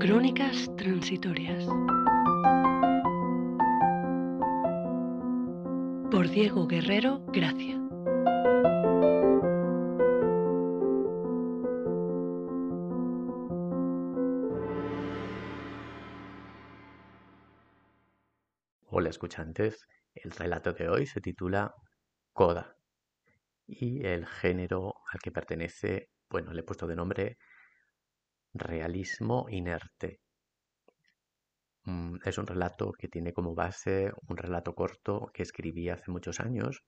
Crónicas transitorias. Por Diego Guerrero Gracia. Hola escuchantes, el relato de hoy se titula Coda y el género al que pertenece, bueno, le he puesto de nombre Realismo inerte. Mm, es un relato que tiene como base un relato corto que escribí hace muchos años,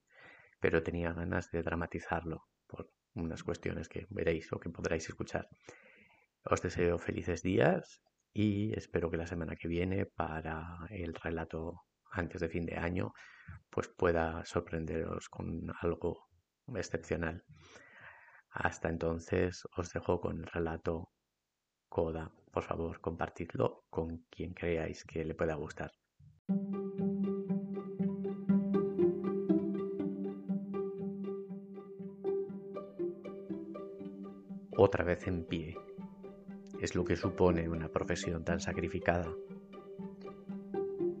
pero tenía ganas de dramatizarlo por unas cuestiones que veréis o que podréis escuchar. Os deseo felices días y espero que la semana que viene para el relato antes de fin de año pues pueda sorprenderos con algo excepcional. Hasta entonces os dejo con el relato Coda. Por favor, compartidlo con quien creáis que le pueda gustar. Otra vez en pie. Es lo que supone una profesión tan sacrificada.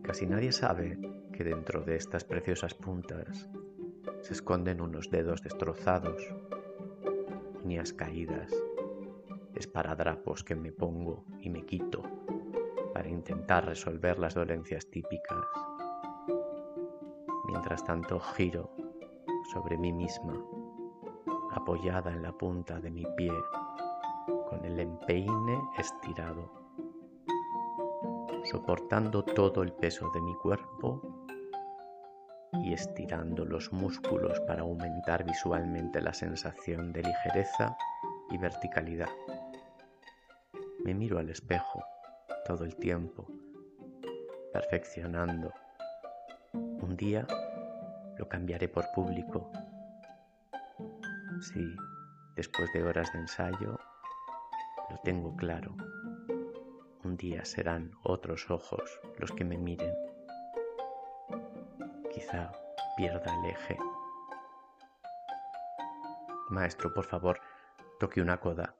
Casi nadie sabe que dentro de estas preciosas puntas se esconden unos dedos destrozados, uñas caídas, esparadrapos que me pongo y me quito para intentar resolver las dolencias típicas. Mientras tanto giro sobre mí misma, apoyada en la punta de mi pie, con el empeine estirado, soportando todo el peso de mi cuerpo y estirando los músculos para aumentar visualmente la sensación de ligereza y verticalidad. Me miro al espejo todo el tiempo, perfeccionando. Un día lo cambiaré por público. Sí, después de horas de ensayo, lo tengo claro. Un día serán otros ojos los que me miren quizá pierda el eje. Maestro, por favor, toque una coda.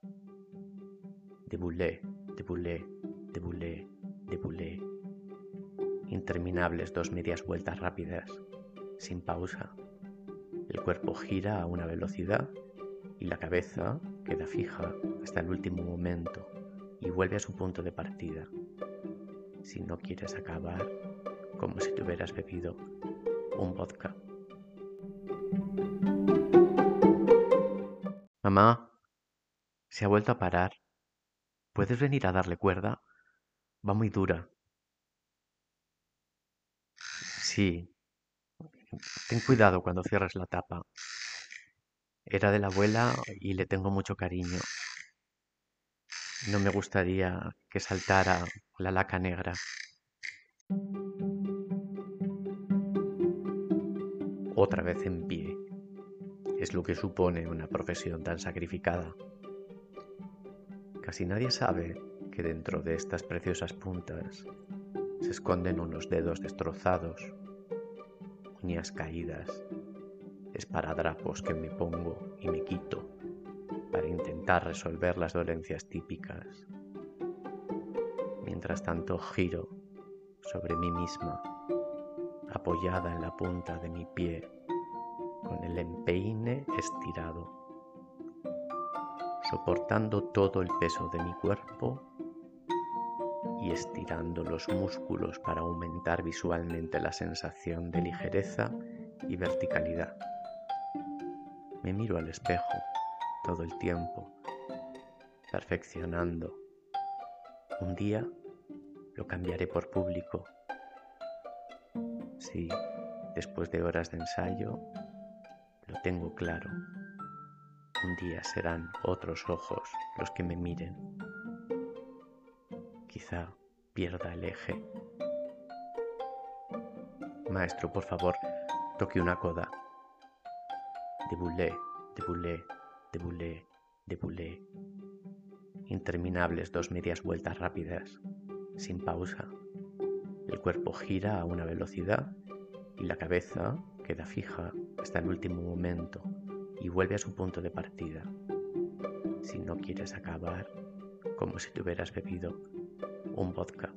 De boulé, de boulé, de boulé, de boulé. Interminables dos medias vueltas rápidas, sin pausa. El cuerpo gira a una velocidad y la cabeza queda fija hasta el último momento y vuelve a su punto de partida. Si no quieres acabar, como si te hubieras bebido un vodka. Mamá, se ha vuelto a parar. ¿Puedes venir a darle cuerda? Va muy dura. Sí. Ten cuidado cuando cierres la tapa. Era de la abuela y le tengo mucho cariño. No me gustaría que saltara la laca negra. otra vez en pie. Es lo que supone una profesión tan sacrificada. Casi nadie sabe que dentro de estas preciosas puntas se esconden unos dedos destrozados, uñas caídas, esparadrapos que me pongo y me quito para intentar resolver las dolencias típicas. Mientras tanto giro sobre mí misma apoyada en la punta de mi pie, con el empeine estirado, soportando todo el peso de mi cuerpo y estirando los músculos para aumentar visualmente la sensación de ligereza y verticalidad. Me miro al espejo todo el tiempo, perfeccionando. Un día lo cambiaré por público Sí, después de horas de ensayo, lo tengo claro. Un día serán otros ojos los que me miren. Quizá pierda el eje. Maestro, por favor, toque una coda. De boulé, de boulé, de boulé, de boulé. Interminables dos medias vueltas rápidas, sin pausa el cuerpo gira a una velocidad y la cabeza queda fija hasta el último momento y vuelve a su punto de partida. Si no quieres acabar como si te hubieras bebido un vodka.